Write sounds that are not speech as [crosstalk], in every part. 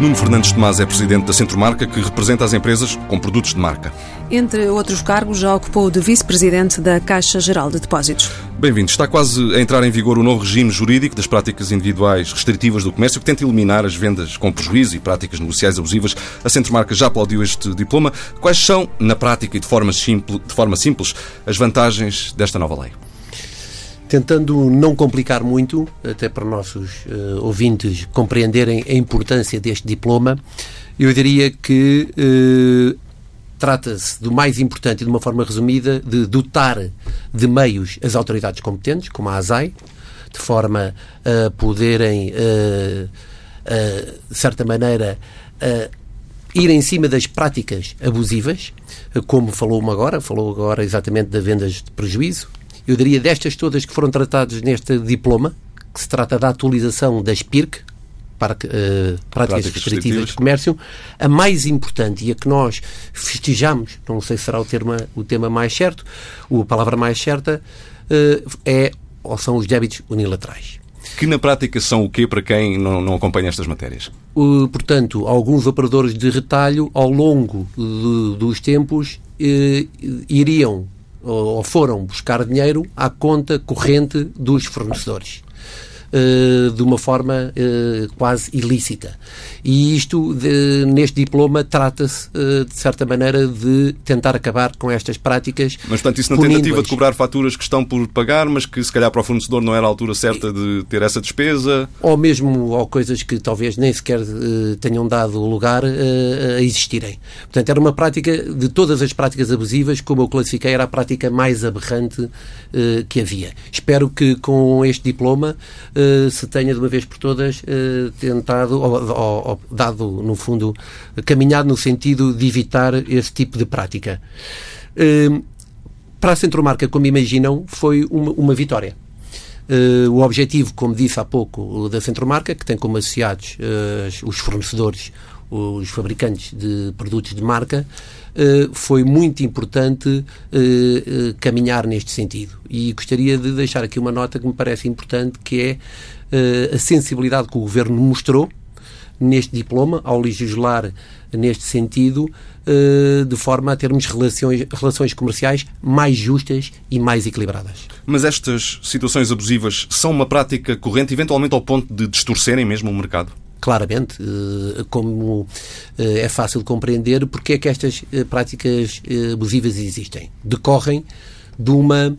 Nuno Fernandes Tomás é presidente da Centromarca, que representa as empresas com produtos de marca. Entre outros cargos, já ocupou de vice-presidente da Caixa Geral de Depósitos. Bem-vindo. Está quase a entrar em vigor o novo regime jurídico das práticas individuais restritivas do comércio, que tenta eliminar as vendas com prejuízo e práticas negociais abusivas. A Centromarca já aplaudiu este diploma. Quais são, na prática e de forma, simples, de forma simples, as vantagens desta nova lei? Tentando não complicar muito, até para nossos uh, ouvintes compreenderem a importância deste diploma, eu diria que uh, trata-se do mais importante de uma forma resumida de dotar de meios as autoridades competentes, como a ASAI, de forma a poderem, uh, de certa maneira, ir em cima das práticas abusivas, como falou-me agora, falou agora exatamente das vendas de prejuízo, eu diria destas todas que foram tratadas neste diploma, que se trata da atualização das PIRC, para, uh, práticas restritivas de comércio, a mais importante e a que nós festejamos, não sei se será o, termo, o tema mais certo, a palavra mais certa, uh, é ou são os débitos unilaterais. Que na prática são o quê para quem não, não acompanha estas matérias? Uh, portanto, alguns operadores de retalho, ao longo de, dos tempos, eh, iriam ou foram buscar dinheiro à conta corrente dos fornecedores. Uh, de uma forma uh, quase ilícita. E isto, de, neste diploma, trata-se, uh, de certa maneira, de tentar acabar com estas práticas. Mas, portanto, isso na tentativa de cobrar faturas que estão por pagar, mas que se calhar para o fornecedor não era a altura certa de ter essa despesa? Ou mesmo ou coisas que talvez nem sequer tenham dado lugar a existirem. Portanto, era uma prática, de todas as práticas abusivas, como eu classifiquei, era a prática mais aberrante que havia. Espero que com este diploma eh, se tenha de uma vez por todas uh, tentado, ou, ou, ou, dado, no fundo, caminhado no sentido de evitar esse tipo de prática. Uh, para a Centromarca, como imaginam, foi uma, uma vitória. O objetivo, como disse há pouco, da Centromarca, que tem como associados os fornecedores, os fabricantes de produtos de marca, foi muito importante caminhar neste sentido. E gostaria de deixar aqui uma nota que me parece importante, que é a sensibilidade que o Governo mostrou neste diploma, ao legislar neste sentido, eh, de forma a termos relações, relações comerciais mais justas e mais equilibradas. Mas estas situações abusivas são uma prática corrente, eventualmente ao ponto de distorcerem mesmo o mercado? Claramente, eh, como eh, é fácil de compreender, porque é que estas práticas abusivas existem. Decorrem de uma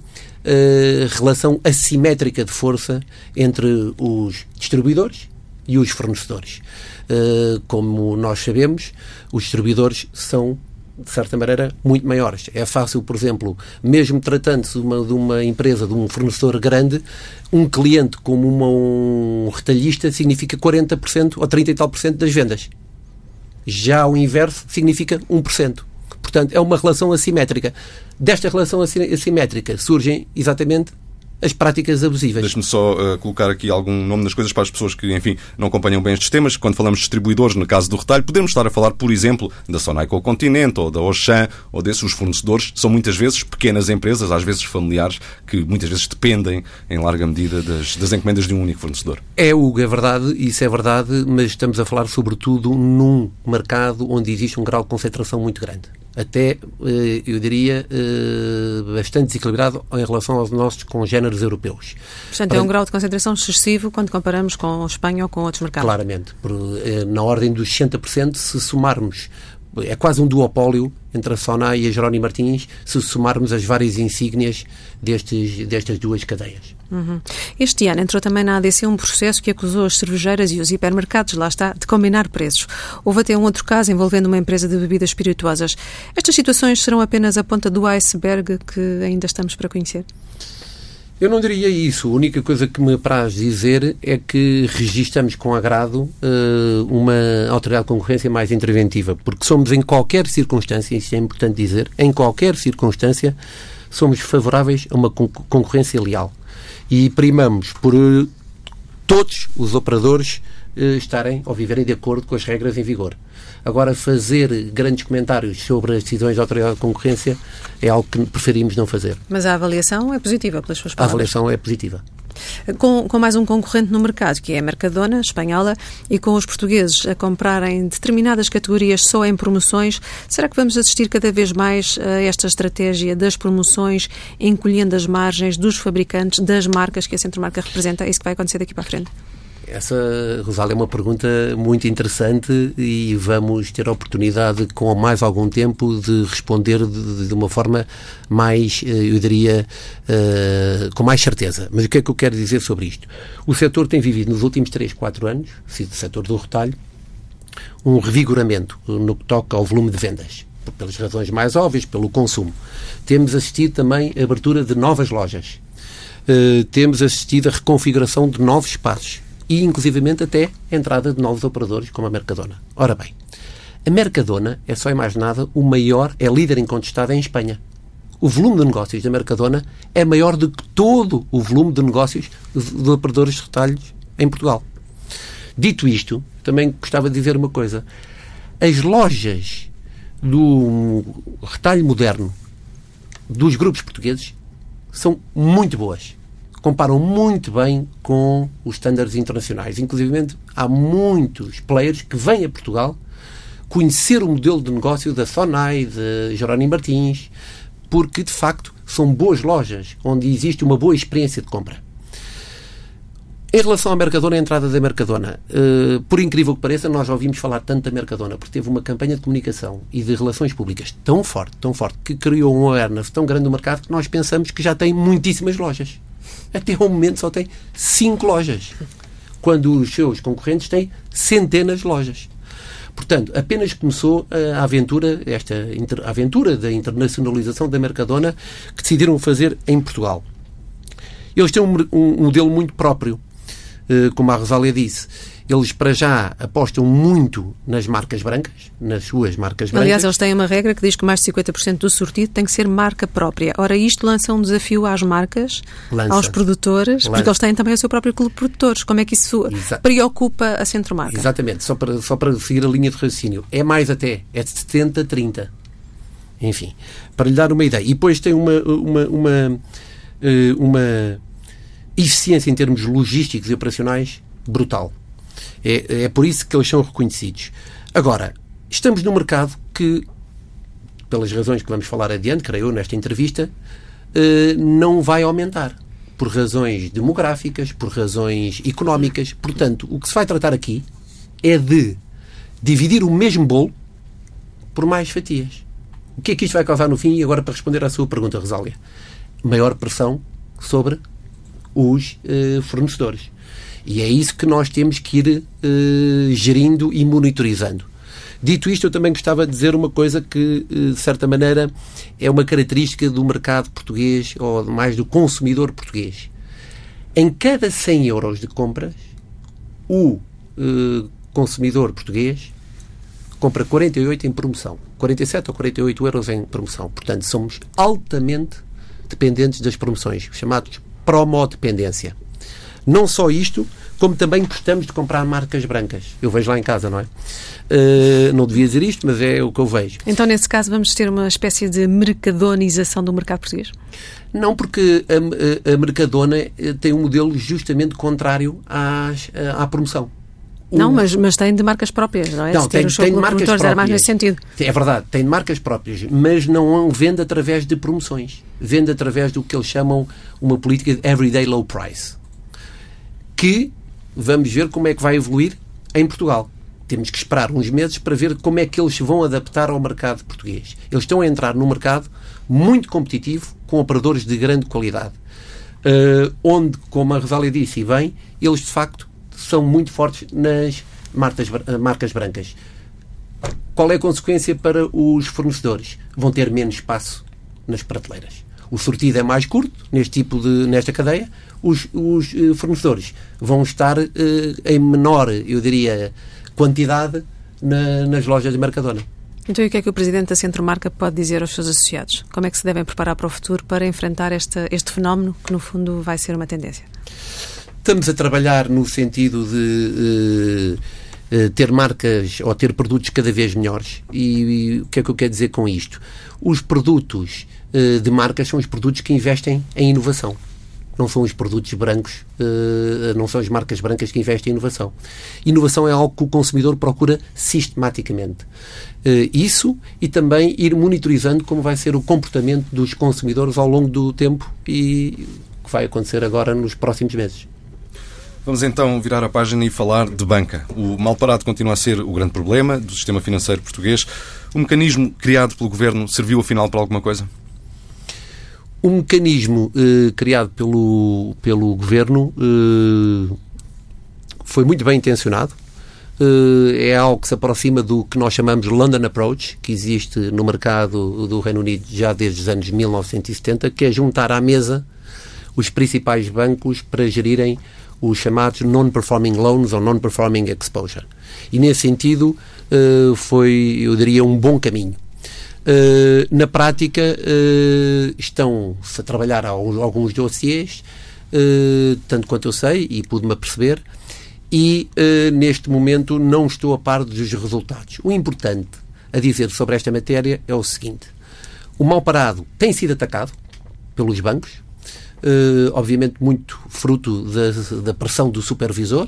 relação assimétrica de força entre os distribuidores e os fornecedores. Como nós sabemos, os distribuidores são de certa maneira, muito maiores. É fácil, por exemplo, mesmo tratando-se de uma, de uma, empresa, de um fornecedor grande, um cliente como uma, um retalhista significa 40% ou 30 e tal por cento das vendas. Já o inverso significa 1%. Portanto, é uma relação assimétrica. Desta relação assimétrica surgem exatamente as práticas abusivas. Deixe-me só uh, colocar aqui algum nome das coisas para as pessoas que, enfim, não acompanham bem estes temas. Quando falamos de distribuidores, no caso do retalho, podemos estar a falar, por exemplo, da Sonaico Continente ou da Auchan ou desses os fornecedores. São muitas vezes pequenas empresas, às vezes familiares, que muitas vezes dependem, em larga medida, das, das encomendas de um único fornecedor. É, Hugo, é verdade, isso é verdade, mas estamos a falar sobretudo num mercado onde existe um grau de concentração muito grande até, eh, eu diria, eh, bastante desequilibrado em relação aos nossos congêneres europeus. Portanto, é um grau de concentração excessivo quando comparamos com a Espanha ou com outros mercados? Claramente. Eh, na ordem dos 60% se somarmos é quase um duopólio entre a Sonai e a Jerónimo Martins, se somarmos as várias insígnias destes, destas duas cadeias. Uhum. Este ano entrou também na ADC um processo que acusou as cervejeiras e os hipermercados, lá está, de combinar preços. Houve até um outro caso envolvendo uma empresa de bebidas espirituosas. Estas situações serão apenas a ponta do iceberg que ainda estamos para conhecer? Eu não diria isso. A única coisa que me apraz dizer é que registramos com agrado uh, uma autoridade de concorrência mais interventiva, porque somos em qualquer circunstância, isso é importante dizer, em qualquer circunstância, somos favoráveis a uma concorrência leal. E primamos por uh, todos os operadores estarem ou viverem de acordo com as regras em vigor. Agora, fazer grandes comentários sobre as decisões da Autoridade de Concorrência é algo que preferimos não fazer. Mas a avaliação é positiva, pelas suas palavras? A avaliação é positiva. Com, com mais um concorrente no mercado, que é a Mercadona, espanhola, e com os portugueses a comprarem determinadas categorias só em promoções, será que vamos assistir cada vez mais a esta estratégia das promoções, encolhendo as margens dos fabricantes, das marcas que a Centromarca representa? É isso que vai acontecer daqui para a frente? Essa, Rosália, é uma pergunta muito interessante e vamos ter a oportunidade, com mais algum tempo, de responder de, de uma forma mais, eh, eu diria, uh, com mais certeza. Mas o que é que eu quero dizer sobre isto? O setor tem vivido nos últimos 3, 4 anos, o setor do retalho, um revigoramento no que toca ao volume de vendas pelas razões mais óbvias, pelo consumo. Temos assistido também à abertura de novas lojas. Uh, temos assistido à reconfiguração de novos espaços e, inclusivamente, até a entrada de novos operadores, como a Mercadona. Ora bem, a Mercadona é só mais nada o maior, é líder incontestado em Espanha. O volume de negócios da Mercadona é maior do que todo o volume de negócios de operadores de retalhos em Portugal. Dito isto, também gostava de dizer uma coisa. As lojas do retalho moderno dos grupos portugueses são muito boas comparam muito bem com os estándares internacionais. Inclusive, há muitos players que vêm a Portugal conhecer o modelo de negócio da Sonai, de Jerónimo Martins, porque, de facto, são boas lojas, onde existe uma boa experiência de compra. Em relação à Mercadona, a entrada da Mercadona, uh, por incrível que pareça, nós já ouvimos falar tanto da Mercadona, porque teve uma campanha de comunicação e de relações públicas tão forte, tão forte, que criou um awareness tão grande no mercado que nós pensamos que já tem muitíssimas lojas até ao momento só tem cinco lojas, quando os seus concorrentes têm centenas de lojas. Portanto, apenas começou a aventura, esta aventura da internacionalização da Mercadona que decidiram fazer em Portugal. Eles têm um, um modelo muito próprio, eh, como a Rosália disse. Eles, para já, apostam muito nas marcas brancas, nas suas marcas brancas. Aliás, eles têm uma regra que diz que mais de 50% do sortido tem que ser marca própria. Ora, isto lança um desafio às marcas, lança. aos produtores, lança. porque eles têm também o seu próprio clube de produtores. Como é que isso Exa preocupa a Centromarca? Exatamente. Só para, só para seguir a linha de raciocínio. É mais até. É de 70 a 30. Enfim, para lhe dar uma ideia. E depois tem uma, uma, uma, eh, uma eficiência em termos logísticos e operacionais brutal. É, é por isso que eles são reconhecidos. Agora, estamos num mercado que, pelas razões que vamos falar adiante, creio eu, nesta entrevista, eh, não vai aumentar. Por razões demográficas, por razões económicas. Portanto, o que se vai tratar aqui é de dividir o mesmo bolo por mais fatias. O que é que isto vai causar no fim? E agora, para responder à sua pergunta, Rosália, maior pressão sobre os eh, fornecedores. E é isso que nós temos que ir uh, gerindo e monitorizando. Dito isto, eu também gostava de dizer uma coisa que, eh, de certa maneira, é uma característica do mercado português, ou mais do consumidor português. Em cada 100 euros de compras, o uh, consumidor português compra 48 em promoção. 47 ou 48 euros em promoção. Portanto, somos altamente dependentes das promoções, chamados promodependência. Não só isto, como também gostamos de comprar marcas brancas. Eu vejo lá em casa, não é? Uh, não devia dizer isto, mas é o que eu vejo. Então, nesse caso, vamos ter uma espécie de mercadonização do mercado português? Não, porque a, a, Mercadona eh, tem um modelo justamente contrário às, à promoção. Não, mas, mas tem de marcas próprias, não é? Não, tem, tem de marcas próprias. mais nesse sentido. É verdade, tem de marcas próprias, mas não vende através de promoções. Vende através do que eles chamam uma política de everyday low price que vamos ver como é que vai evoluir em Portugal. Temos que esperar uns meses para ver como é que eles se vão adaptar ao mercado português. Eles estão a entrar num mercado muito competitivo, com operadores de grande qualidade, uh, onde, como a Rosália disse e bem, eles de facto são muito fortes nas marcas, marcas brancas. Qual é a consequência para os fornecedores? Vão ter menos espaço nas prateleiras. O sortido é mais curto neste tipo de nesta cadeia, os, os eh, fornecedores vão estar uh, em menor, eu diria, quantidade na, nas lojas de Mercadona. Então, e o que é que o Presidente da Centro Marca pode dizer aos seus associados? Como é que se devem preparar para o futuro para enfrentar esta, este fenómeno que, no fundo, vai ser uma tendência? Estamos a trabalhar no sentido de uh, ter marcas ou ter produtos cada vez melhores. E, e, o que é que eu quero dizer com isto? Os produtos uh, de marcas são os produtos que investem em inovação não são os produtos brancos, uh, não são as marcas brancas que investem em inovação. Inovação é algo que o consumidor procura sistematicamente. Isso e também ir monitorizando como vai ser o comportamento dos consumidores ao longo do tempo e que vai acontecer agora nos próximos meses. Vamos então virar a página e falar de banca. O mal parado continua a ser o grande problema do sistema financeiro português. O mecanismo criado pelo governo serviu afinal para alguma coisa? O mecanismo eh, criado pelo, pelo governo eh, foi muito bem intencionado. Eh, é algo que se aproxima do que nós chamamos London Approach, que existe no mercado do Reino Unido já desde os anos 1970, que é juntar à mesa os principais bancos para gerirem os chamados non-performing loans ou non-performing exposure. E nesse sentido uh, foi, eu diria, um bom caminho. Uh, na prática, uh, estão-se a trabalhar alguns dossiês, tanto quanto eu sei, e pude-me aperceber, e neste momento não estou a par dos resultados. O importante a dizer sobre esta matéria é o seguinte: o mal parado tem sido atacado pelos bancos, uh, obviamente muito fruto da, da pressão do supervisor.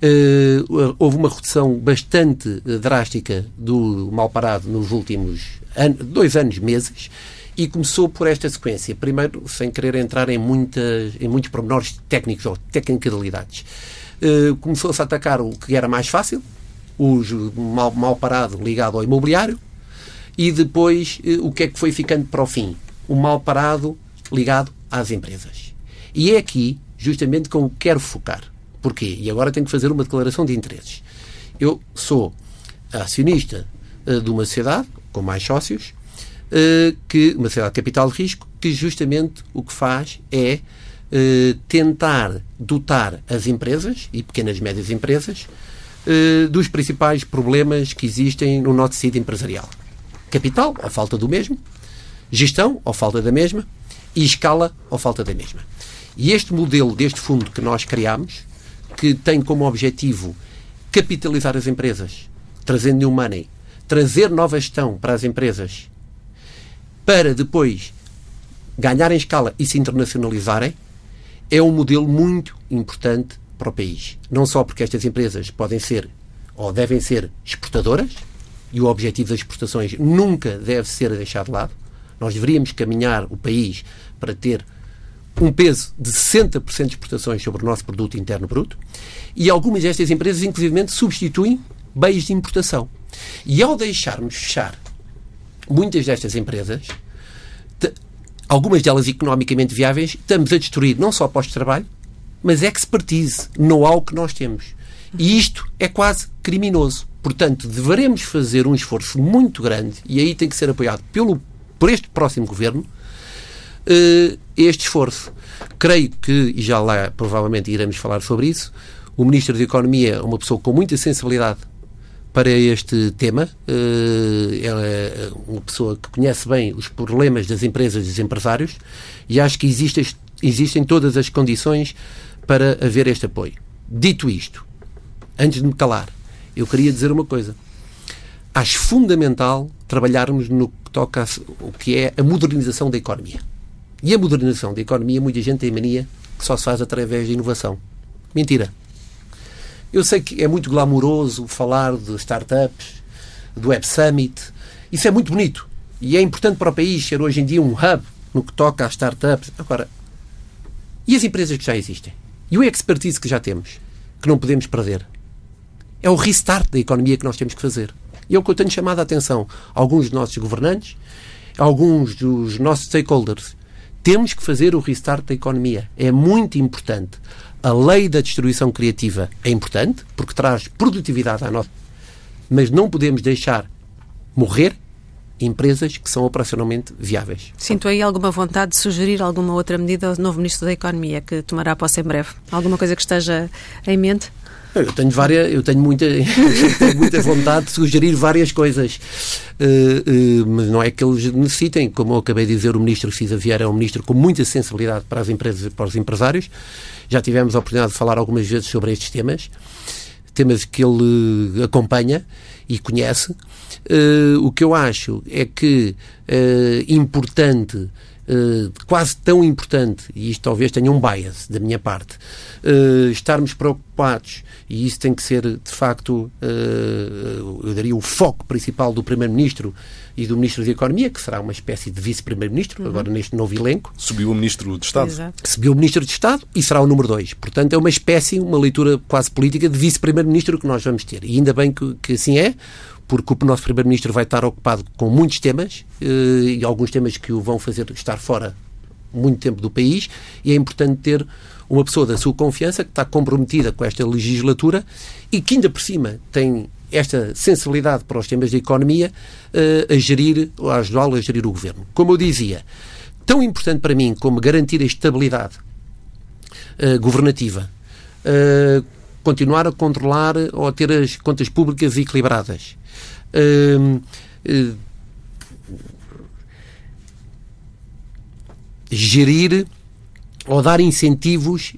Uh, houve uma redução bastante drástica do mal parado nos últimos dois anos, meses, e começou por esta sequência. Primeiro, sem querer entrar em, muitas, em muitos pormenores técnicos ou tecnicalidades. Uh, Começou-se a atacar o que era mais fácil, o mal, mal parado ligado ao imobiliário, e depois uh, o que é que foi ficando para o fim? O mal parado ligado às empresas. E é aqui, justamente, que eu quero focar. Porquê? E agora tenho que fazer uma declaração de interesses. Eu sou acionista de uma sociedade com mais sócios, uh, que uma sociedade de capital de risco, que justamente o que faz é uh, tentar dotar as empresas e pequenas e médias empresas dos principais problemas que existem no nosso tecido empresarial. Capital, ou falta do mesmo, gestão, ou falta da mesma, e escala ou falta da mesma. E este modelo deste fundo que nós criamos, que tem como objetivo capitalizar as empresas, trazendo new money, trazer nova gestão para as empresas, para depois ganharem escala e se internacionalizarem, é um modelo muito importante para o país. Não só porque estas empresas podem ser ou devem ser exportadoras, e o objetivo das exportações nunca deve ser deixado de lado, nós deveríamos caminhar o país para ter um peso de 60% de exportações sobre o nosso produto interno bruto e algumas destas empresas, inclusive, substituem bens de importação. E ao deixarmos fechar muitas destas empresas, algumas delas economicamente viáveis, estamos a destruir não só de trabalho, mas expertise, know-how que nós temos. E isto é quase criminoso. Portanto, deveremos fazer um esforço muito grande, e aí tem que ser apoiado pelo por este próximo governo uh, este esforço. Creio que, e já lá provavelmente iremos falar sobre isso, o Ministro da Economia é uma pessoa com muita sensibilidade para este tema. Uh, é uma pessoa que conhece bem os problemas das empresas e dos empresários e acho que existem, existem todas as condições para haver este apoio. Dito isto, antes de me calar, eu queria dizer uma coisa. Acho fundamental trabalharmos no que toca o que é a modernização da economia. E a modernização da economia, muita gente tem mania que só se faz através de inovação. Mentira. Eu sei que é muito glamouroso falar de startups, do Web Summit. Isso é muito bonito. E é importante para o país ser hoje em dia um hub no que toca às startups. Agora, e as empresas que já existem? E o expertise que já temos? Que não podemos perder? É o restart da economia que nós temos que fazer. E é o que eu tenho chamado a atenção alguns dos nossos governantes, alguns dos nossos stakeholders. Temos que fazer o restart da economia. É muito importante. A lei da destruição criativa é importante, porque traz produtividade à nossa. Mas não podemos deixar morrer empresas que são operacionalmente viáveis. Sinto aí alguma vontade de sugerir alguma outra medida ao novo Ministro da Economia que tomará posse em breve? Alguma coisa que esteja em mente? Eu tenho várias, eu tenho muita, [laughs] tenho muita vontade de sugerir várias coisas, uh, uh, mas não é que eles necessitem. Como eu acabei de dizer, o ministro Cisa Vieira é um ministro com muita sensibilidade para as empresas e para os empresários. Já tivemos a oportunidade de falar algumas vezes sobre estes temas, temas que ele acompanha e conhece. Uh, o que eu acho é que é importante uh, quase tão importante, e isto talvez tenha um bias da minha parte, uh, estarmos preocupados, e isso tem que ser, de facto, uh, eu daria o foco principal do Primeiro-Ministro e do Ministro da Economia, que será uma espécie de Vice-Primeiro-Ministro, uhum. agora neste novo elenco. Subiu o Ministro de Estado. Exato. Subiu o Ministro de Estado e será o número 2. Portanto, é uma espécie, uma leitura quase política de Vice-Primeiro-Ministro que nós vamos ter. E ainda bem que, que assim é, porque o nosso Primeiro-Ministro vai estar ocupado com muitos temas eh, e alguns temas que o vão fazer estar fora muito tempo do país e é importante ter uma pessoa da sua confiança que está comprometida com esta legislatura e que ainda por cima tem esta sensibilidade para os temas da economia uh, a gerir, a ajudá-lo a gerir o governo. Como eu dizia, tão importante para mim como garantir a estabilidade uh, governativa, continuar a controlar ou a ter as contas públicas equilibradas, gerir ou dar incentivos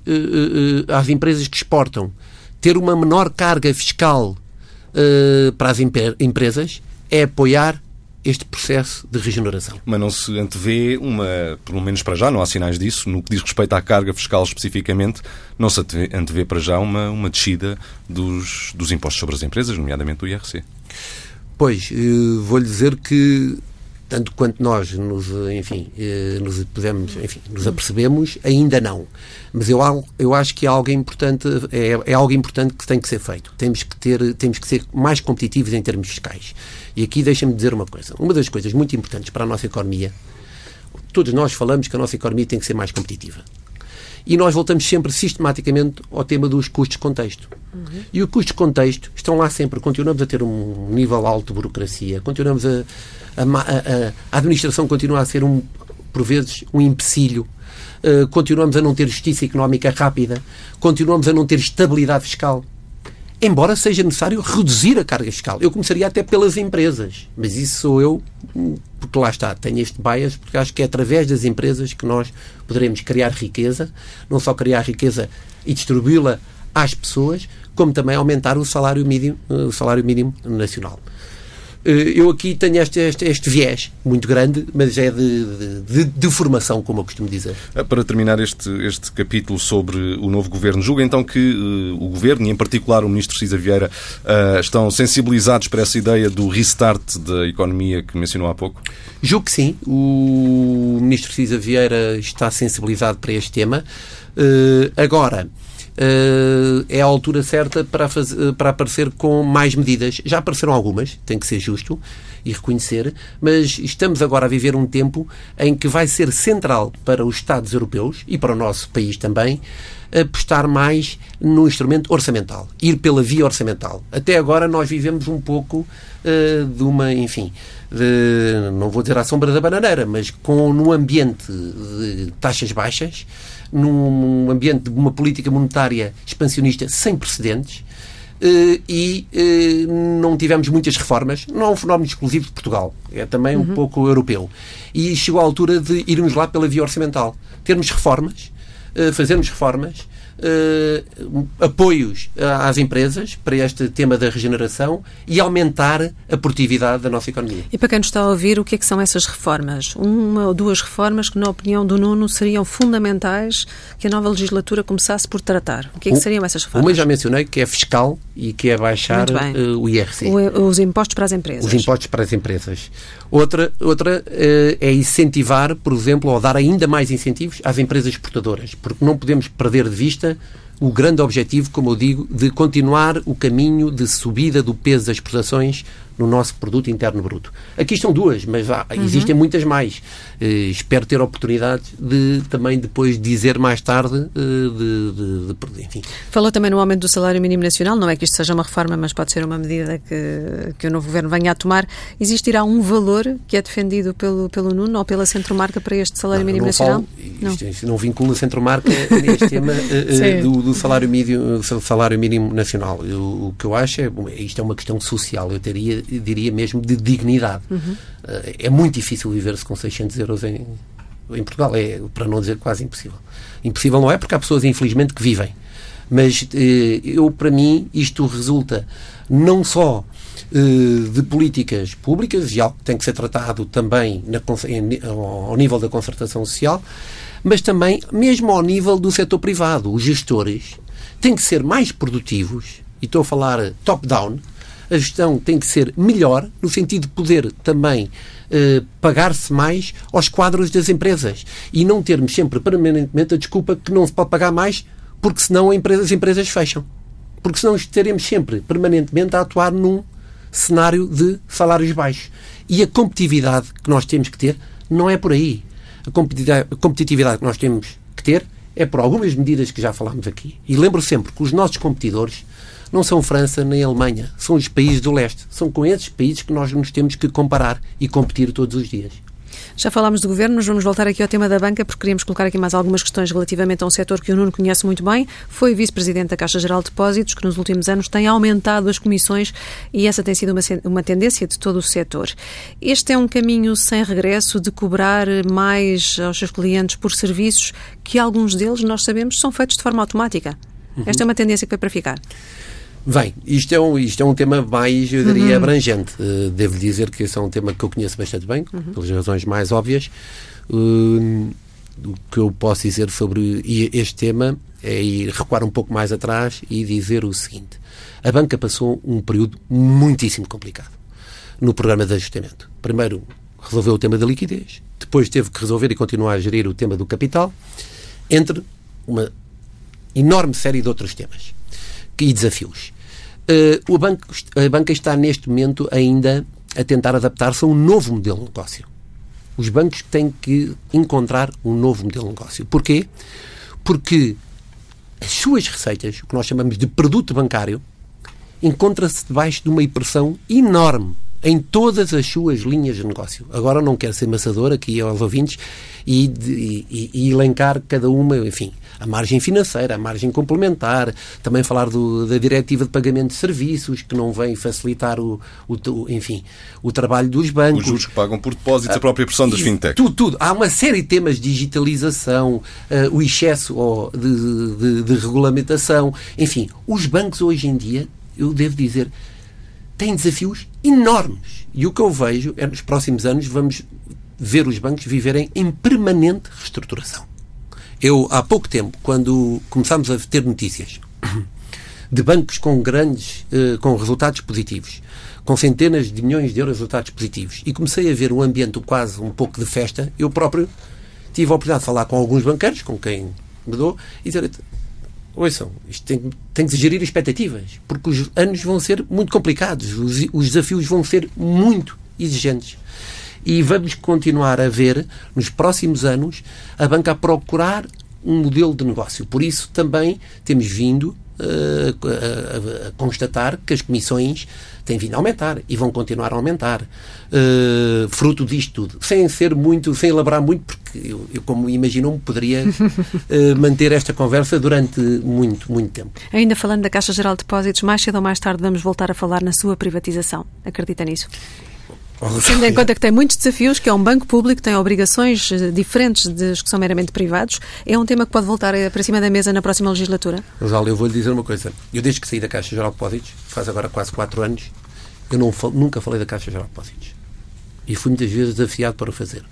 às empresas que exportam, ter uma menor carga fiscal uh, para as empresas é apoiar este processo de regeneração. Mas não se antevê uma, pelo menos para já, não há sinais disso, no que diz respeito à carga fiscal especificamente, não se antevê para já uma, uma descida dos, dos impostos sobre as empresas, nomeadamente do IRC. Pois, uh, vou-lhe dizer que tanto quanto nós nos, enfim, eh, nos podemos, enfim, nos apercebemos, ainda não. Mas eu, eu acho que é algo importante, é, é algo importante que tem que ser feito. Temos que ter, temos que ser mais competitivos em termos fiscais. E aqui deixa-me dizer uma coisa. Uma das coisas muito importantes para a nossa economia, todos nós falamos que a nossa economia tem que ser mais competitiva. E nós voltamos sempre sistematicamente ao tema dos custos de contexto. Uhum. E os custos de contexto estão lá sempre. Continuamos a ter um nível alto de burocracia, continuamos a, a, a, a administração continua a ser, um, por vezes, um empecilho. Uh, continuamos a não ter justiça económica rápida, continuamos a não ter estabilidade fiscal. Embora seja necessário reduzir a carga fiscal. Eu começaria até pelas empresas, mas isso sou eu, porque lá está, tenho este bias, porque acho que é através das empresas que nós poderemos criar riqueza, não só criar riqueza e distribuí-la às pessoas, como também aumentar o salário mínimo, o salário mínimo nacional. Eh, eu aqui tenho este, este, este, viés muito grande, mas é de, de, de, formação, como eu costumo dizer. Eh, para terminar este, este capítulo sobre o novo governo, julga então que uh, o governo, e em particular o ministro Cisa Vieira, uh, estão sensibilizados para essa ideia do restart da economia que mencionou há pouco? Julgo que sim. O ministro Cisa Vieira está sensibilizado para este tema. Uh, agora, é a altura certa para, fazer, para aparecer com mais medidas. Já apareceram algumas, tem que ser justo e reconhecer, mas estamos agora a viver um tempo em que vai ser central para os Estados europeus e para o nosso país também apostar mais no instrumento orçamental, ir pela via orçamental. Até agora nós vivemos um pouco uh, de uma, enfim, de, não vou dizer à sombra da bananeira, mas com num ambiente de taxas baixas, num ambiente de uma política monetária expansionista sem precedentes eh, e eh, não tivemos muitas reformas. Não é um fenómeno exclusivo de Portugal, é também um uhum. pouco europeu. E chegou a altura de irmos lá pela via orçamental. Termos reformas, eh, fazermos reformas uh, apoios às empresas para este tema da regeneração e aumentar a produtividade da nossa economia. E para quem nos está a ouvir, o que é que são essas reformas? Uma ou duas reformas que, na opinião do Nuno, seriam fundamentais que a nova legislatura começasse por tratar. O que é que seriam essas reformas? Uma já mencionei, que é fiscal e que é baixar uh, o IRC. O, os impostos para as empresas. Os impostos para as empresas. Outra, outra uh, é incentivar, por exemplo, ou dar ainda mais incentivos às empresas exportadoras, porque não podemos perder de vista o grande objetivo, como eu digo, de continuar o caminho de subida do peso das exportações no nosso produto interno bruto. Aqui estão duas, mas há, uhum. existem muitas mais. Uh, espero ter oportunidade de também depois dizer mais tarde uh, de, de, de, enfim. Falou também no aumento do salário mínimo nacional, não é que isto seja uma reforma, mas pode ser uma medida que, que o novo governo venha a tomar. Existirá um valor que é defendido pelo, pelo Nuno ou pela Centromarca para este salário não, mínimo não nacional? Falo, não. Isto, não vincula a Centromarca [laughs] neste tema uh, do, do, salário mínimo, salário mínimo nacional. Eu, o que eu acho é, isto é uma questão social. Eu teria diria mesmo de dignidade. Uhum. É muito difícil viver-se com 600 euros em, em Portugal, é, para não dizer quase impossível. Impossível não é porque há pessoas, infelizmente, que vivem. Mas eh, eu, para mim, isto resulta não só eh, de políticas públicas, e algo que tem que ser tratado também na, ao nível da concertação social, mas também mesmo ao nível do setor privado. Os gestores têm que ser mais produtivos, e estou a falar top-down, a gestão tem que ser melhor, no sentido de poder também eh, pagar-se mais aos quadros das empresas e não termos sempre permanentemente a desculpa que não se pode pagar mais porque senão as empresas fecham. Porque senão estaremos sempre, permanentemente, a atuar num cenário de salários baixos. E a competitividade que nós temos que ter não é por aí. A competitividade que nós temos que ter é por algumas medidas que já falámos aqui. E lembro sempre que os nossos competidores não são França nem Alemanha, são os países do leste. São com esses países que nós nos temos que comparar e competir todos os dias. Já falámos do governo, mas vamos voltar aqui ao tema da banca, porque queríamos colocar aqui mais algumas questões relativamente a um setor que o Nuno conhece muito bem. Foi vice-presidente da Caixa Geral de Depósitos, que nos últimos anos tem aumentado as comissões e essa tem sido uma, uma tendência de todo o setor. Este é um caminho sem regresso de cobrar mais aos seus clientes por serviços que alguns deles, nós sabemos, são feitos de forma automática. Uhum. Esta é uma tendência que vai para ficar. Bem, isto é um, isto é um tema mais, eu diria, uhum. abrangente. Uh, devo dizer que esse é um tema que eu conheço bastante bem, uhum. pelas razões mais óbvias. Uh, o que eu posso dizer sobre este tema é ir recuar um pouco mais atrás e dizer o seguinte. A banca passou um período muitíssimo complicado no programa de ajustamento. Primeiro, resolveu o tema da liquidez, depois teve que resolver e continuar a gerir o tema do capital, entre uma enorme série de outros temas e desafios. Uh, banco, a banca está neste momento ainda a tentar adaptar-se a um novo modelo de negócio. Os bancos têm que encontrar um novo modelo de negócio. Porquê? Porque as suas receitas, o que nós chamamos de produto bancário, encontra-se debaixo de uma impressão enorme em todas as suas linhas de negócio. Agora não quero ser maçador aqui aos ouvintes e, e, e, elencar cada uma, enfim, a margem financeira, a margem complementar, também falar do, da diretiva de pagamento de serviços, que não vem facilitar o, o, enfim, o trabalho dos bancos. Os juros que pagam por depósitos, a própria pressão das fintechs. Tudo, tudo. Há uma série de temas, digitalização, uh, o excesso de, de, de regulamentação, enfim, os bancos hoje em dia, eu devo dizer, têm desafios enormes. E o que eu vejo é nos próximos anos vamos ver os bancos viverem em permanente reestruturação. Eu, há pouco tempo, quando começámos a ter notícias [coughs] de bancos com grandes, eh, com resultados positivos, com centenas de milhões de euros de resultados positivos, e comecei a ver um ambiente quase um pouco de festa, eu próprio tive a oportunidade de falar com alguns banqueiros, com quem me dou, e dizer, ouçam, isto tem, tem que gerir expectativas, porque os anos vão ser muito complicados, os, os desafios vão ser muito exigentes e vamos continuar a ver, nos próximos anos, a banca a procurar um modelo de negócio. Por isso, também temos vindo uh, a, a, constatar que as comissões têm vindo a aumentar e vão continuar a aumentar. Uh, fruto disto tudo. Sem ser muito, sem elaborar muito, porque eu, eu como imaginou-me, poderia uh, [laughs] manter esta conversa durante muito, muito tempo. Ainda falando da Caixa Geral de Depósitos, mais cedo ou mais tarde vamos voltar a falar na sua privatização. Acredita nisso? Tendo em conta que tem muitos desafios, que é um banco público, tem obrigações eh, diferentes dos que são meramente privados, é um tema que pode voltar eh, para cima da mesa na próxima legislatura? Rosália, eu vou-lhe dizer uma coisa. Eu, desde que saí da Caixa Geral de Depósitos, faz agora quase 4 anos, eu não, nunca falei da Caixa Geral de Depósitos. E fui muitas vezes desafiado para o fazer.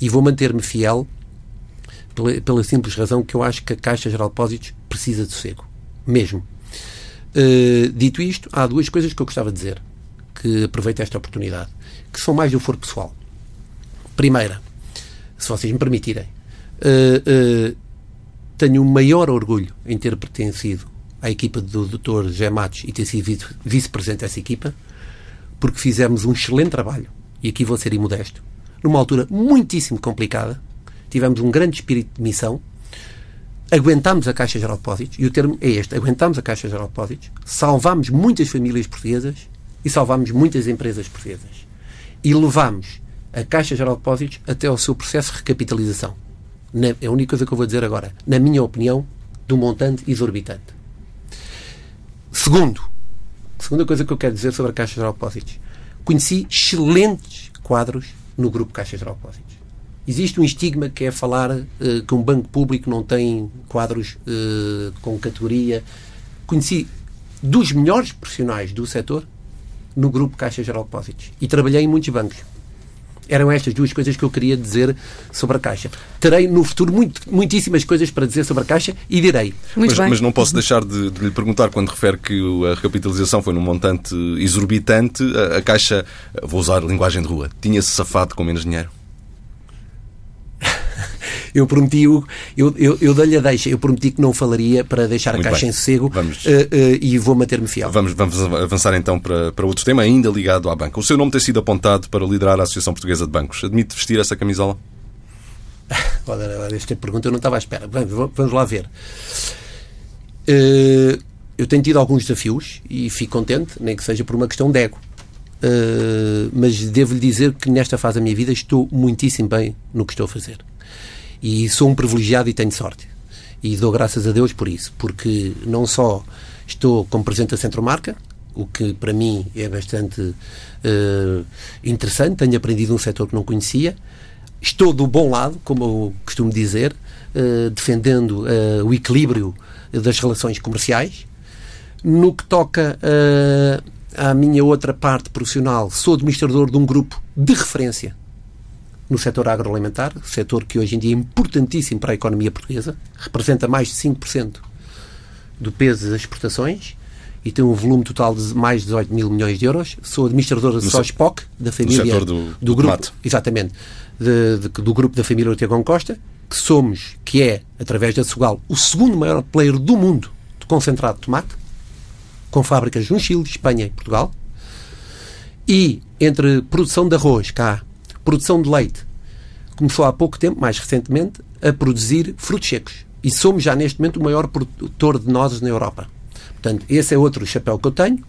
E vou manter-me fiel pela, pela, simples razão que eu acho que a Caixa Geral de Depósitos precisa de sossego. Mesmo. Uh, dito isto, há duas coisas que eu gostava de dizer, que aproveito esta oportunidade que são mais do foro pessoal. Primeira, se vocês me permitirem, uh, uh, tenho o maior orgulho em ter pertencido à equipa do Dr. José Matos e ter sido vice-presidente dessa equipa, porque fizemos um excelente trabalho, e aqui vou ser imodesto, numa altura muitíssimo complicada, tivemos um grande espírito de missão, aguentámos a Caixa Geral de Depósitos, e o termo é este, aguentámos a Caixa Geral de Depósitos, salvámos muitas famílias portuguesas e salvámos muitas empresas portuguesas e levamos a Caixa Geral de Depósitos até ao seu processo de recapitalização. Na, é a única coisa que eu vou dizer agora. Na minha opinião, do montante exorbitante. Segundo, segunda coisa que eu quero dizer sobre a Caixa Geral de Depósitos. Conheci excelentes quadros no grupo Caixa Geral de Depósitos. Existe um estigma que é falar uh, que um banco público não tem quadros uh, com categoria. Conheci dos melhores profissionais do setor no grupo Caixa Geral de Depósitos e trabalhei em muitos bancos. Eram estas duas coisas que eu queria dizer sobre a Caixa. Terei no futuro muito, muitíssimas coisas para dizer sobre a Caixa e direi. Mas, mas, não posso deixar de, de, lhe perguntar, quando refere que a recapitalização foi num montante exorbitante, a, a Caixa, vou usar linguagem de rua, tinha-se safado com menos dinheiro? Eu prometi, eu, eu, eu dei-lhe a deixa, eu prometi que não falaria para deixar Muito a caixa bem. em sossego vamos, uh, uh, e vou manter-me fiel. Vamos, vamos avançar então para, para outro tema, ainda ligado à banca. O seu nome tem sido apontado para liderar a Associação Portuguesa de Bancos. Admite vestir essa camisola? [laughs] Olha, esta pergunta eu não estava à espera. Vamos, lá ver. Uh, eu tenho tido alguns desafios e fico contente, nem que seja por uma questão de ego. Mas devo-lhe dizer que nesta fase da minha vida estou muitíssimo bem no que estou a fazer. E sou um privilegiado e tenho sorte. E dou graças a Deus por isso, porque não só estou como presidente da Centromarca, o que para mim é bastante uh, interessante, tenho aprendido um setor que não conhecia, estou do bom lado, como eu costumo dizer, uh, defendendo uh, o equilíbrio das relações comerciais. No que toca à minha outra parte profissional, sou administrador de um grupo de referência no setor agroalimentar, setor que hoje em dia é importantíssimo para a economia portuguesa, representa mais de 5% do peso das exportações e tem um volume total de mais de 18 mil milhões de euros. Sou administrador da SOSPOC, da família do, do, do grupo, tomate. exatamente, de, de, do grupo da família Ortega Costa, que somos, que é, através da Sugal, o segundo maior player do mundo de concentrado de tomate, com fábricas no Chile, Espanha e Portugal. E entre produção de arroz cá Produção de leite. Começou há pouco tempo, mais recentemente, a produzir frutos secos. E somos já neste momento o maior produtor de nozes na Europa. Portanto, esse é outro chapéu que eu tenho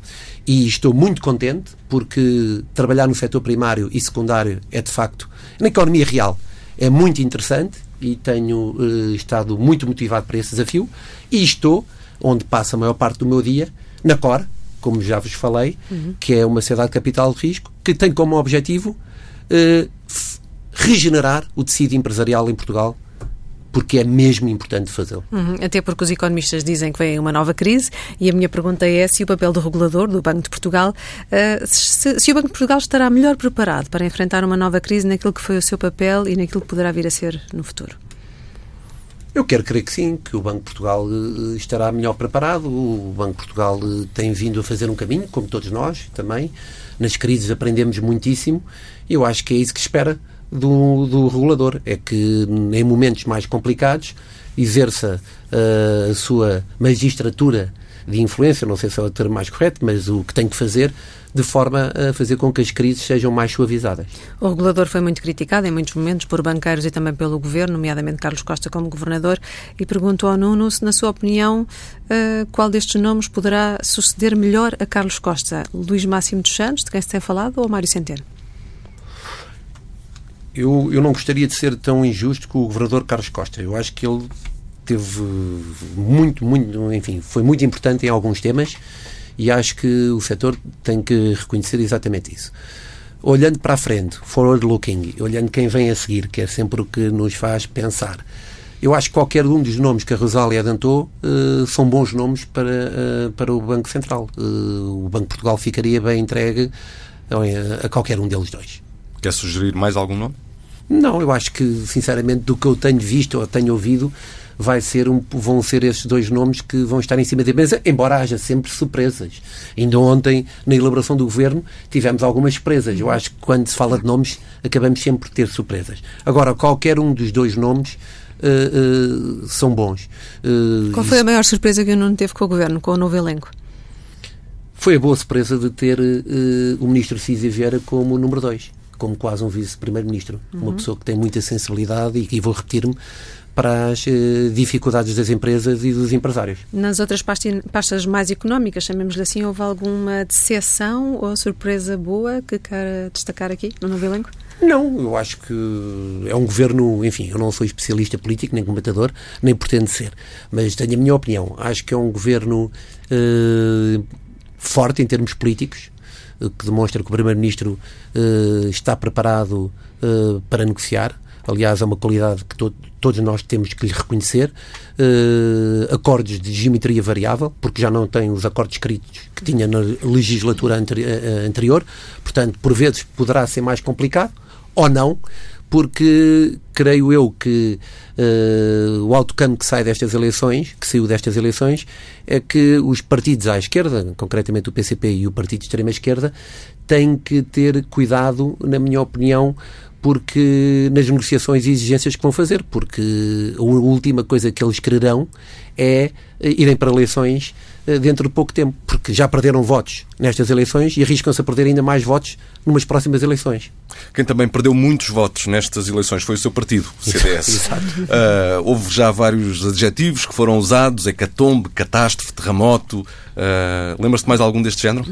e estou muito contente porque trabalhar no setor primário e secundário é de facto, na economia real, é muito interessante e tenho uh, estado muito motivado para esse desafio e estou, onde passa a maior parte do meu dia, na COR, como já vos falei, uhum. que é uma sociedade de capital de risco, que tem como objetivo uh, regenerar o tecido empresarial em Portugal porque é mesmo importante fazê-lo. Uhum, até porque os economistas dizem que vem uma nova crise e a minha pergunta é se o papel do regulador, do Banco de Portugal, uh, se, se, o Banco de Portugal estará melhor preparado para enfrentar uma nova crise naquilo que foi o seu papel e naquilo que poderá vir a ser no futuro. Eu quero crer que sim, que o Banco de Portugal uh, estará melhor preparado. O Banco de Portugal uh, tem vindo a fazer um caminho, como todos nós também. Nas crises aprendemos muitíssimo e eu acho que é isso que espera do, do regulador. É que em momentos mais complicados exerça uh, a sua magistratura de influência, não sei se é o termo mais correto, mas o que tem que fazer de forma a fazer com que as crises sejam mais suavizadas. O regulador foi muito criticado em muitos momentos por banqueiros e também pelo governo, nomeadamente Carlos Costa como governador, e pergunto ao Nuno se, na sua opinião, uh, qual destes nomes poderá suceder melhor a Carlos Costa? Luís Máximo dos Santos, de quem se tem falado, ou Mário Centeno? Eu, eu não gostaria de ser tão injusto com o governador Carlos Costa. Eu acho que ele teve muito, muito, enfim, foi muito importante em alguns temas e acho que o setor tem que reconhecer exatamente isso. Olhando para a frente, forward looking, olhando quem vem a seguir, que é sempre o que nos faz pensar. Eu acho que qualquer um dos nomes que a Rosália adentou uh, são bons nomes para, uh, para o Banco Central. Uh, o Banco de Portugal ficaria bem entregue a, a qualquer um deles dois. Quer sugerir mais algum nome? Não, eu acho que, sinceramente, do que eu tenho visto ou tenho ouvido, vai ser um, vão ser esses dois nomes que vão estar em cima da mesa, embora haja sempre surpresas. Ainda ontem, na elaboração do governo, tivemos algumas surpresas. Eu acho que quando se fala de nomes, acabamos sempre por ter surpresas. Agora, qualquer um dos dois nomes uh, uh, são bons. Uh, Qual foi a maior surpresa que o Nuno teve com o governo, com o novo elenco? Foi a boa surpresa de ter o ministro Císia Vieira como número 2 como quase um vice-primeiro-ministro, uhum. uma pessoa que tem muita sensibilidade e, e vou repetir-me, para as eh, dificuldades das empresas e dos empresários. Nas outras pastas mais económicas, chamemos-lhe assim, houve alguma decepção ou surpresa boa que quer destacar aqui no novo elenco? Não, eu acho que é um governo, enfim, eu não sou especialista político, nem comentador, nem pretendo ser, mas tenho a minha opinião. Acho que é um governo eh, forte em termos políticos, eh, que demonstra que o Primeiro-Ministro está preparado para negociar aliás, é uma qualidade que to todos nós temos que lhe reconhecer, uh, acordes de geometria variável, porque já não tem os acordes escritos que tinha na legislatura anteri uh, anterior, portanto, por vezes poderá ser mais complicado, ou não, porque creio eu que uh, o autocampo que sai destas eleições, que saiu destas eleições, é que os partidos à esquerda, concretamente o PCP e o Partido de Extrema-Esquerda, têm que ter cuidado, na minha opinião, porque nas negociações e exigências que vão fazer, porque a última coisa que eles quererão é eh, irem para eleições eh, dentro de pouco tempo, porque já perderam votos nestas eleições e arriscam-se a perder ainda mais votos numas próximas eleições. Quem também perdeu muitos votos nestas eleições foi o seu partido, o CDS. Exato. Uh, houve já vários adjetivos que foram usados, hecatombe, catástrofe, terremoto. Uh, Lembras-te mais algum deste género?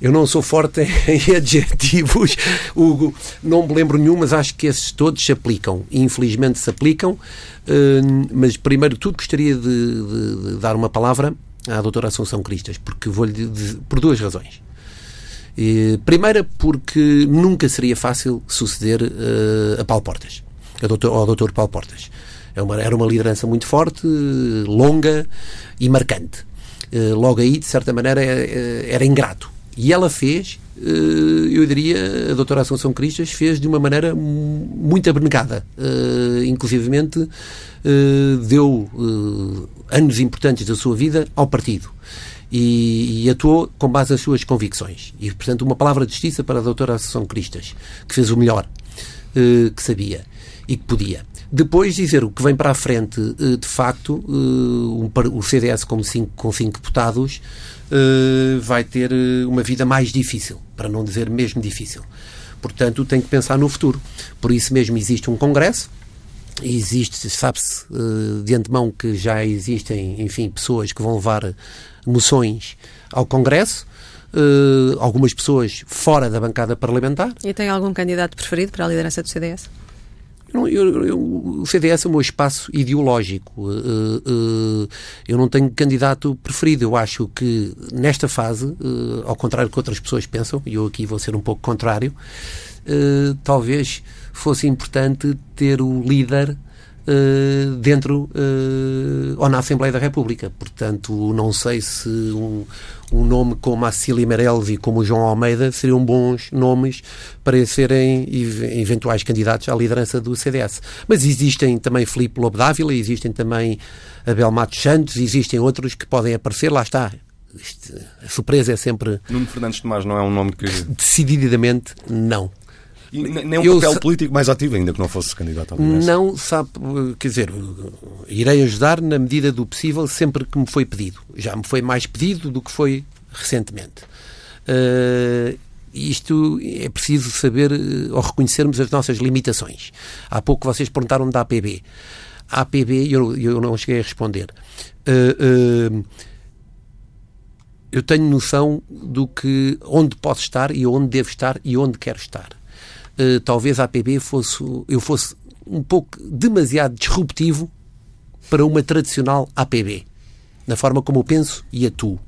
Eu não sou forte [laughs] em adjetivos, Hugo. Não me lembro nenhum, mas acho que esses todos se aplicam. Infelizmente se aplicam. Eh, mas, primeiro de tudo, gostaria de, de, de dar uma palavra à doutora Assunção Cristas, porque vou-lhe por duas razões. Primeira, porque nunca seria fácil suceder a Paulo Portas, a doutor, ao Paulo Portas. É uma, era uma liderança muito forte, longa e marcante. Uh, logo aí, de certa maneira, era ingrato e ela fez, eh, eu diria, a doutora Assunção Cristas fez de uma maneira muito abnegada. Eh, inclusivamente, eh, deu anos importantes da sua vida ao partido. E, e, atuou com base nas suas convicções. E, portanto, uma palavra de justiça para a doutora Assunção Cristas, que fez o melhor que sabia e que podia. Depois dizer o que vem para a frente, de facto, o CDS com cinco, com cinco deputados uh, vai ter eh, uma vida mais difícil, para não dizer mesmo difícil. Portanto, tem que pensar no futuro. Por isso mesmo existe um Congresso, existe, sabe-se de antemão que já existem, enfim, pessoas que vão levar moções ao Congresso, algumas pessoas fora da bancada parlamentar. E tem algum candidato preferido para a liderança do CDS? Eu, eu, eu, o CDS é o meu espaço ideológico. Uh, uh, eu não tenho candidato preferido. Eu acho que nesta fase, uh, ao contrário do que outras pessoas pensam, e eu aqui vou ser um pouco contrário, talvez fosse importante ter o líder uh, dentro uh, ou na Assembleia da República. Portanto, não sei se um, um nome como a Cília Meirelles e como o João Almeida seriam bons nomes para serem eventuais candidatos à liderança do CDS. Mas existem também Filipe Lobo Dávila, existem também Abel Matos Santos, existem outros que podem aparecer, lá está. A surpresa é sempre. Nuno Fernandes Tomás não é um nome que. Decididamente não. E nem um eu papel político mais ativo, ainda que não fosse candidato à. Não, sabe, quer dizer, irei ajudar na medida do possível sempre que me foi pedido. Já me foi mais pedido do que foi recentemente. Uh, isto é preciso saber eh, ou reconhecermos as nossas limitações. Há pouco vocês perguntaram da APB. A APB, eu, eu não cheguei a responder. Uh, uh, eu tenho noção do que onde posso estar e onde devo estar e onde quero estar. Uh, talvez a APB fosse eu fosse um pouco demasiado disruptivo para uma tradicional APB, na forma como eu penso e atuo.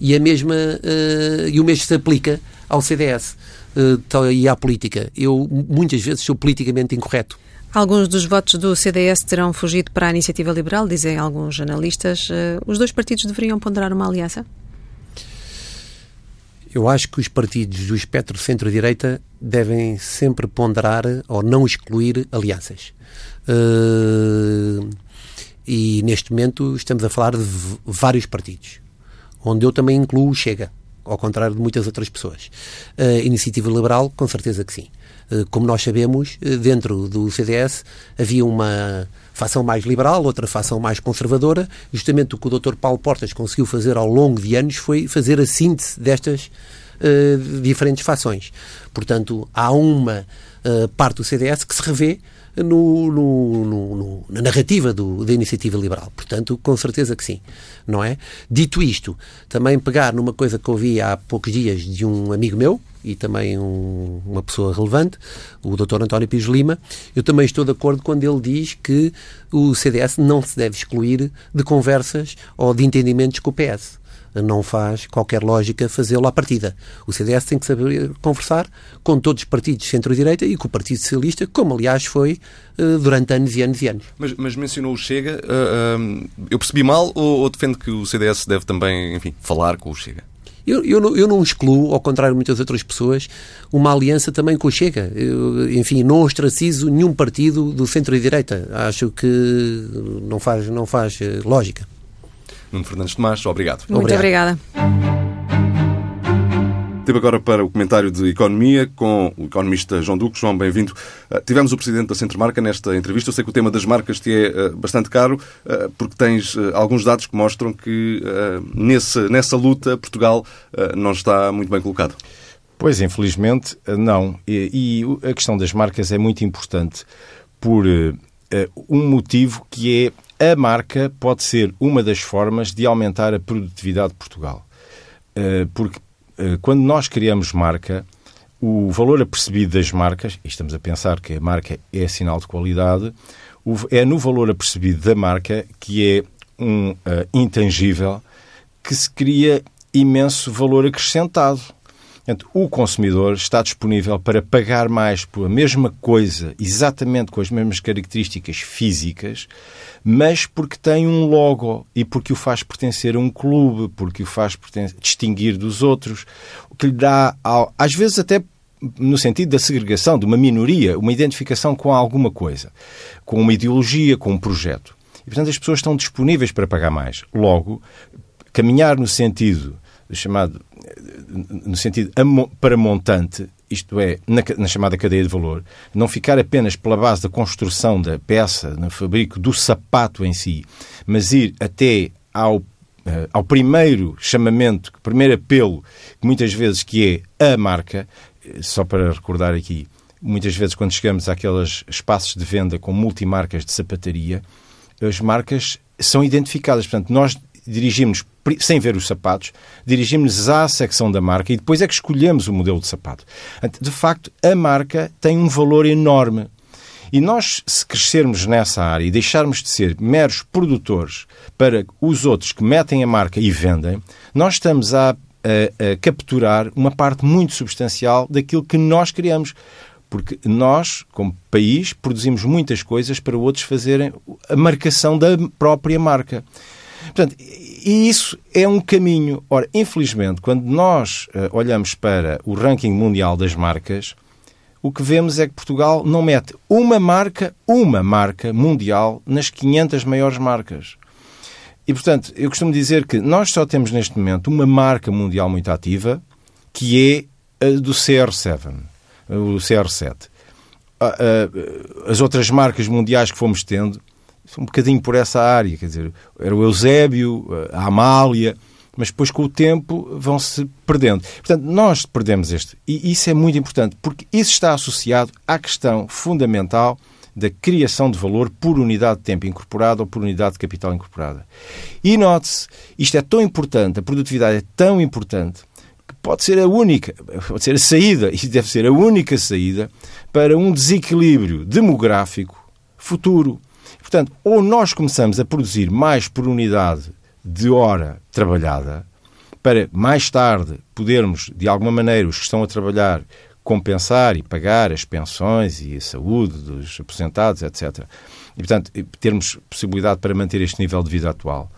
E a mesma uh, e o mesmo se aplica ao CDS uh, eh, e à política. Eu muitas vezes sou politicamente incorreto. Alguns dos votos do CDS terão fugido para a iniciativa liberal, dizem alguns analistas. Os dois partidos deveriam ponderar uma aliança? Eu acho que os partidos do espectro centro-direita devem sempre ponderar ou não excluir alianças. Uh, e neste momento estamos a falar de vários partidos, onde eu também incluo o Chega, ao contrário de muitas outras pessoas. Uh, Iniciativa Liberal, com certeza que sim. Uh, como nós sabemos, dentro do CDS havia uma facção mais liberal, outra facção mais conservadora. Justamente o que o Dr. Paulo Portas conseguiu fazer ao longo de anos foi fazer a síntese destas uh, diferentes fações. Portanto, há uma uh, parte do CDS que se revê no, no, no, na narrativa do, da iniciativa liberal. Portanto, com certeza que sim, não é? Dito isto, também pegar numa coisa que ouvi há poucos dias de um amigo meu e também um, uma pessoa relevante, o Dr. António Pires Lima, eu também estou de acordo quando ele diz que o CDS não se deve excluir de conversas ou de entendimentos com o PS. não faz qualquer lógica fazê-lo à partida. O CDS tem que saber conversar com todos os partidos de centro-direita e com o Partido Socialista, como aliás foi uh, durante anos e anos e anos. Mas, mas mencionou o Chega. Uh, uh, eu percebi mal ou, ou defende que o CDS deve também, enfim, falar com o Chega? Eu, eu, não, eu não excluo, ao contrário de muitas outras pessoas, uma aliança também com o Chega. Eu, enfim, não ostracizo nenhum partido do centro-direita. Acho que não faz, não faz lógica. Nuno Fernandes Tomás, obrigado. Muito obrigada. Teve agora para o comentário de Economia com o economista João Duque. João, bem-vindo. Uh, tivemos o Presidente da Centro Marca nesta entrevista. Eu sei que o tema das marcas te é uh, bastante caro, uh, porque tens alguns dados que mostram que nessa luta Portugal não está muito bem colocado. Pois, infelizmente, não. E, a questão das marcas é muito importante por um motivo que é a marca pode ser uma das formas de aumentar a produtividade de Portugal. Porque quando nós criamos marca, o valor apercebido das marcas, e estamos a pensar que a marca é sinal de qualidade, é no valor apercebido da marca que é um uh, intangível que se cria imenso valor acrescentado. O consumidor está disponível para pagar mais por a mesma coisa, exatamente com as mesmas características físicas, mas porque tem um logo e porque o faz pertencer a um clube, porque o faz distinguir dos outros, o que lhe dá, às vezes até no sentido da segregação, de uma minoria, uma identificação com alguma coisa, com uma ideologia, com um projeto. E, portanto, as pessoas estão disponíveis para pagar mais. Logo, caminhar no sentido chamado no sentido para montante, isto é, na, na, chamada cadeia de valor, não ficar apenas pela base da construção da peça, no fabrico do sapato em si, mas ir até ao, uh, ao primeiro chamamento, primeiro apelo, que muitas vezes que é a marca, eh, só para recordar aqui, muitas vezes quando chegamos àqueles espaços de venda com multimarcas de sapataria, as marcas são identificadas. Portanto, nós dirigimos sem ver os sapatos, dirigimos-nos à secção da marca e depois é que escolhemos o modelo de sapato. De facto, a marca tem um valor enorme. E nós, se crescermos nessa área e deixarmos de ser meros produtores para os outros que metem a marca e vendem, nós estamos a, a, a capturar uma parte muito substancial daquilo que nós criamos porque nós, como país, produzimos muitas coisas para outros fazerem a marcação da própria marca. Portanto, e isso é um caminho. Ora, infelizmente, quando nós uh, olhamos para o ranking mundial das marcas, o que vemos é que Portugal não mete uma marca, uma marca mundial nas 500 maiores marcas. E, portanto, eu costumo dizer que nós só temos neste momento uma marca mundial muito ativa, que é a do CR7, o CR7. As outras marcas mundiais que fomos tendo um bocadinho por essa área, quer dizer, era o Eusébio, a Amália, mas depois com o tempo vão-se perdendo. Portanto, nós perdemos este. E isso é muito importante, porque isso está associado à questão fundamental da criação de valor por unidade de tempo incorporada ou por unidade de capital incorporada. E note-se, isto é tão importante, a produtividade é tão importante, que pode ser a única, pode ser a saída, [laughs] e deve ser a única saída para um desequilíbrio demográfico futuro. Portanto, ou nós começamos a produzir mais por unidade de hora trabalhada, para mais tarde podermos, de alguma maneira, os que estão a trabalhar, compensar e pagar as pensões e a saúde dos aposentados, etc. E, portanto, termos possibilidade para manter este nível de vida atual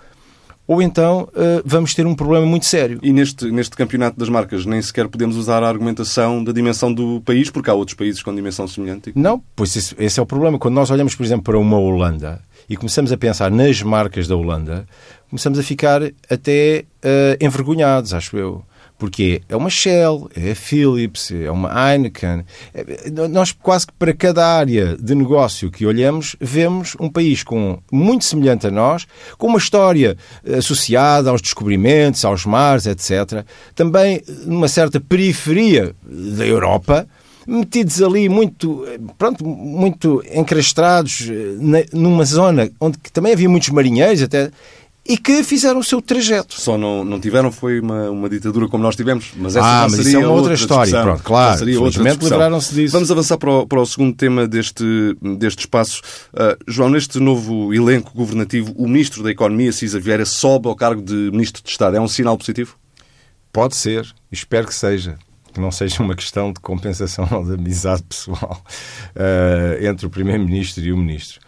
ou então uh, vamos ter um problema muito sério. E neste, neste campeonato das marcas nem sequer podemos usar a argumentação da dimensão do país, porque há outros países com dimensão semelhante? Não, pois esse, esse é o problema. Quando nós olhamos, por exemplo, para uma Holanda e começamos a pensar nas marcas da Holanda, começamos a ficar até uh, envergonhados, acho eu porque é uma Shell, é a Philips, é uma Heineken. É, nós, quase que para cada área de negócio que olhamos, vemos um país com, muito semelhante a nós, com uma história associada aos descobrimentos, aos mares, etc. Também numa certa periferia da Europa, metidos ali muito, pronto, muito encrastrados numa zona onde também havia muitos marinheiros, até e que fizeram o seu trajeto. Só não, não tiveram foi uma, uma ditadura como nós tivemos, mas essa ah, mas seria isso é uma outra, outra história. Pronto, claro, seria outra livraram-se disso. Vamos avançar para o, para o segundo tema deste, deste espaço. Uh, João, neste novo elenco governativo, o Ministro da Economia, Cisa Vieira, sobe ao cargo de Ministro de Estado. É um sinal positivo? Pode ser, espero que seja. Que não seja uma questão de compensação [laughs] ou de amizade pessoal uh, entre o Primeiro-Ministro e o Ministro.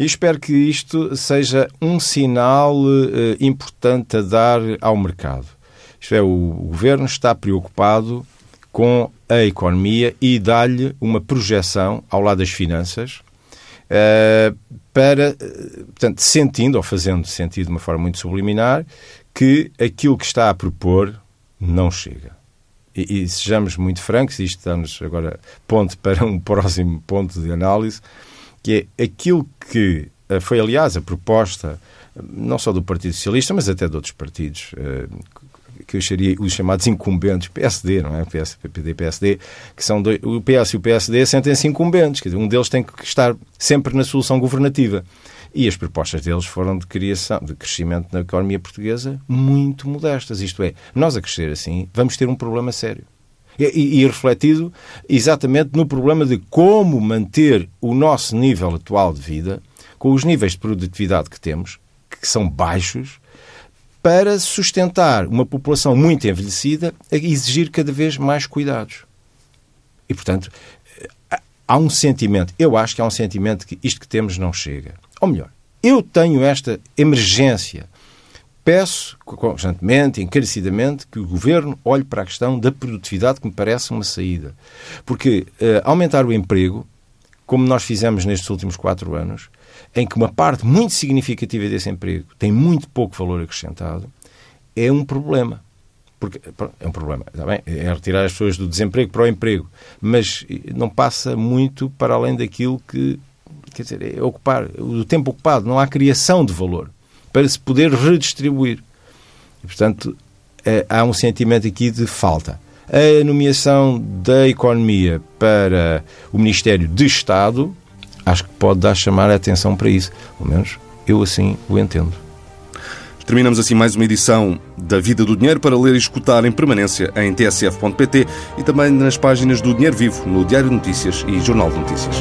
E espero que isto seja um sinal uh, importante a dar ao mercado. Isto é, o, Governo está preocupado com a economia e dá-lhe uma projeção ao lado das finanças uh, para, portanto, sentindo ou fazendo sentido de uma forma muito subliminar que aquilo que está a propor não chega. E, e sejamos muito francos, isto dá-nos agora ponto para um [laughs] próximo ponto de análise, que é aquilo que uh, foi, aliás, a proposta não só do Partido Socialista, mas até de outros partidos, uh, que eu acharia os chamados incumbentes, PSD, não é? PS, PPD, PSD, que são dois, o PS e o PSD sentem-se incumbentes, quer dizer, um deles tem que estar sempre na solução governativa. E as propostas deles foram de criação, de crescimento na economia portuguesa muito modestas. Isto é, nós a crescer assim vamos ter um problema sério. E, e, refletido exatamente no problema de como manter o nosso nível atual de vida, com os níveis de produtividade que temos, que são baixos, para sustentar uma população muito envelhecida a exigir cada vez mais cuidados. E, portanto, há um sentimento, eu acho que há um sentimento que isto que temos não chega. Ou melhor, eu tenho esta emergência. Peço constantemente, encarecidamente, que o Governo olhe para a questão da produtividade, que me parece uma saída. Porque uh, aumentar o emprego, como nós fizemos nestes últimos quatro anos, em que uma parte muito significativa desse emprego tem muito pouco valor acrescentado, é um problema. Porque, é um problema, está bem? É retirar as pessoas do desemprego para o emprego, mas não passa muito para além daquilo que, quer dizer, é ocupar o tempo ocupado, não há criação de valor para se poder redistribuir. E, portanto, é, há um sentimento aqui de falta. A nomeação da economia para o Ministério de Estado, acho que pode dar chamar a atenção para isso. Pelo menos eu assim o entendo. Terminamos assim mais uma edição da Vida do Dinheiro para ler e escutar em permanência em tsf.pt e também nas páginas do Dinheiro Vivo, no Diário de Notícias e Jornal de Notícias.